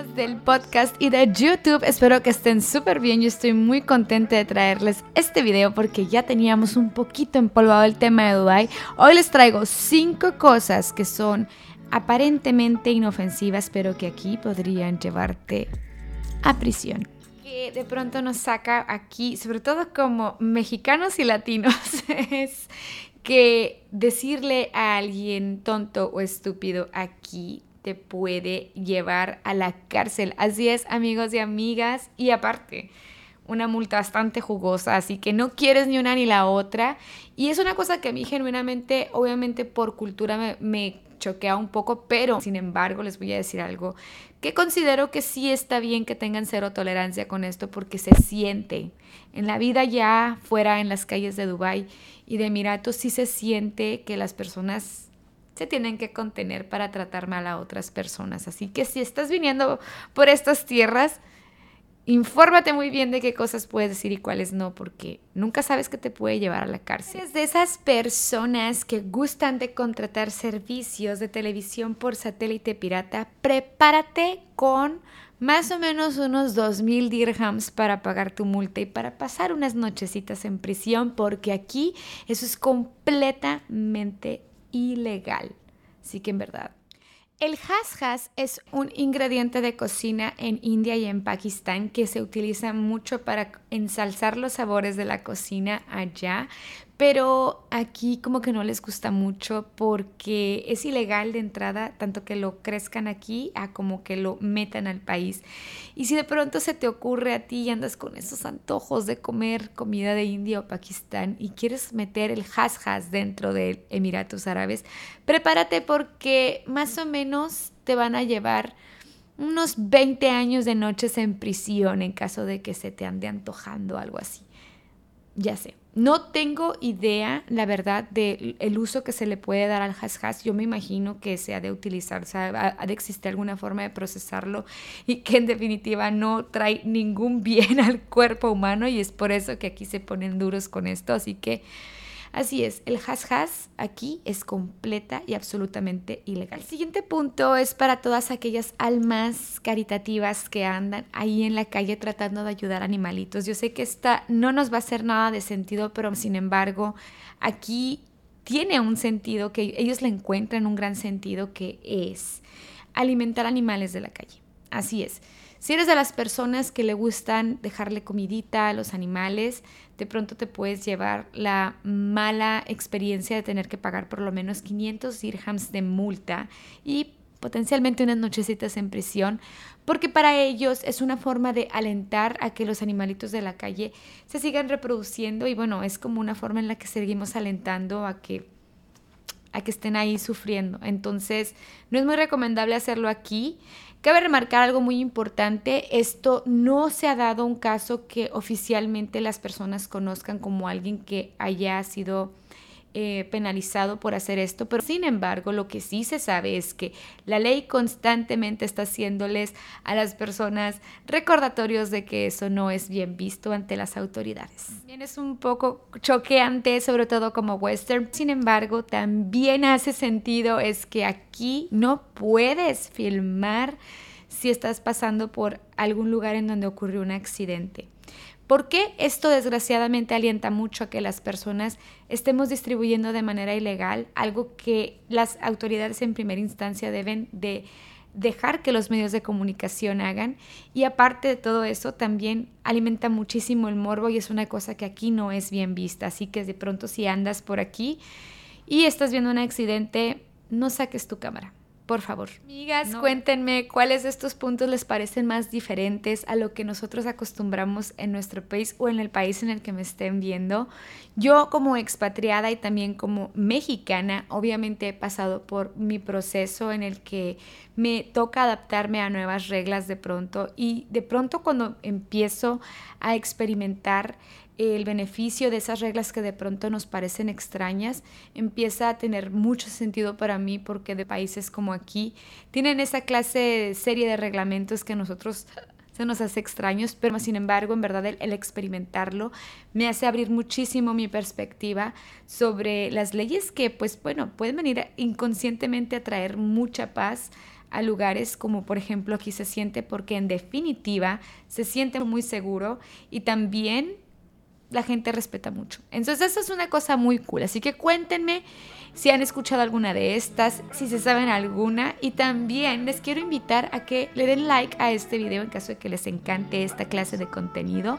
del podcast y de YouTube. Espero que estén súper bien. Yo estoy muy contenta de traerles este video porque ya teníamos un poquito empolvado el tema de Dubai. Hoy les traigo cinco cosas que son aparentemente inofensivas, pero que aquí podrían llevarte a prisión. Que de pronto nos saca aquí, sobre todo como mexicanos y latinos, es que decirle a alguien tonto o estúpido aquí te puede llevar a la cárcel. Así es, amigos y amigas. Y aparte, una multa bastante jugosa, así que no quieres ni una ni la otra. Y es una cosa que a mí genuinamente, obviamente por cultura me, choquea un poco, pero sin embargo les voy a decir algo que considero que sí está bien que tengan cero tolerancia con esto porque se siente en la vida ya fuera en las calles de Dubai y de Emiratos sí se siente que las personas se tienen que contener para tratar mal a otras personas. Así que si estás viniendo por estas tierras, infórmate muy bien de qué cosas puedes decir y cuáles no, porque nunca sabes que te puede llevar a la cárcel. Eres de esas personas que gustan de contratar servicios de televisión por satélite pirata, prepárate con más o menos unos 2.000 dirhams para pagar tu multa y para pasar unas nochecitas en prisión, porque aquí eso es completamente ilegal. Así que en verdad. El has es un ingrediente de cocina en India y en Pakistán que se utiliza mucho para ensalzar los sabores de la cocina allá, pero aquí como que no les gusta mucho porque es ilegal de entrada, tanto que lo crezcan aquí a como que lo metan al país. Y si de pronto se te ocurre a ti y andas con esos antojos de comer comida de India o Pakistán y quieres meter el has has dentro de Emiratos Árabes, prepárate porque más o menos te van a llevar unos 20 años de noches en prisión en caso de que se te ande antojando algo así. Ya sé. No tengo idea, la verdad, del el uso que se le puede dar al hash Yo me imagino que se ha de utilizar, o sea, ha de existir alguna forma de procesarlo y que en definitiva no trae ningún bien al cuerpo humano y es por eso que aquí se ponen duros con esto. Así que Así es, el has aquí es completa y absolutamente ilegal. El siguiente punto es para todas aquellas almas caritativas que andan ahí en la calle tratando de ayudar a animalitos. Yo sé que esta no nos va a hacer nada de sentido, pero sin embargo, aquí tiene un sentido que ellos le encuentran un gran sentido que es alimentar animales de la calle. Así es. Si eres de las personas que le gustan dejarle comidita a los animales, de pronto te puedes llevar la mala experiencia de tener que pagar por lo menos 500 dirhams de multa y potencialmente unas nochecitas en prisión, porque para ellos es una forma de alentar a que los animalitos de la calle se sigan reproduciendo y bueno, es como una forma en la que seguimos alentando a que a que estén ahí sufriendo. Entonces, no es muy recomendable hacerlo aquí. Cabe remarcar algo muy importante, esto no se ha dado un caso que oficialmente las personas conozcan como alguien que haya sido eh, penalizado por hacer esto, pero sin embargo lo que sí se sabe es que la ley constantemente está haciéndoles a las personas recordatorios de que eso no es bien visto ante las autoridades. También es un poco choqueante, sobre todo como western, sin embargo también hace sentido es que aquí no puedes filmar si estás pasando por algún lugar en donde ocurrió un accidente. ¿Por qué esto desgraciadamente alienta mucho a que las personas estemos distribuyendo de manera ilegal algo que las autoridades en primera instancia deben de dejar que los medios de comunicación hagan y aparte de todo eso también alimenta muchísimo el morbo y es una cosa que aquí no es bien vista, así que de pronto si andas por aquí y estás viendo un accidente, no saques tu cámara por favor. Amigas, cuéntenme cuáles de estos puntos les parecen más diferentes a lo que nosotros acostumbramos en nuestro país o en el país en el que me estén viendo. Yo como expatriada y también como mexicana, obviamente he pasado por mi proceso en el que me toca adaptarme a nuevas reglas de pronto y de pronto cuando empiezo a experimentar el beneficio de esas reglas que de pronto nos parecen extrañas empieza a tener mucho sentido para mí porque de países como aquí tienen esa clase serie de reglamentos que a nosotros se nos hace extraños, pero sin embargo, en verdad, el, experimentarlo me hace abrir muchísimo mi perspectiva sobre las leyes que, pues bueno, pueden venir inconscientemente a traer mucha paz a lugares como por ejemplo aquí se siente porque en definitiva se siente muy seguro y también la gente respeta mucho. Entonces eso es una cosa muy cool. Así que cuéntenme si han escuchado alguna de estas, si se saben alguna y también les quiero invitar a que le den like a este video en caso de que les encante esta clase de contenido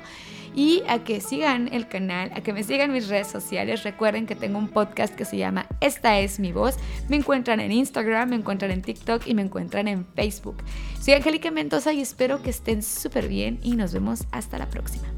y a que sigan el canal, a que me sigan mis redes sociales. Recuerden que tengo un podcast que se llama Esta es mi voz. Me encuentran en Instagram, me encuentran en TikTok y me encuentran en Facebook. Soy Angélica Mendoza y espero que estén súper bien y nos vemos hasta la próxima.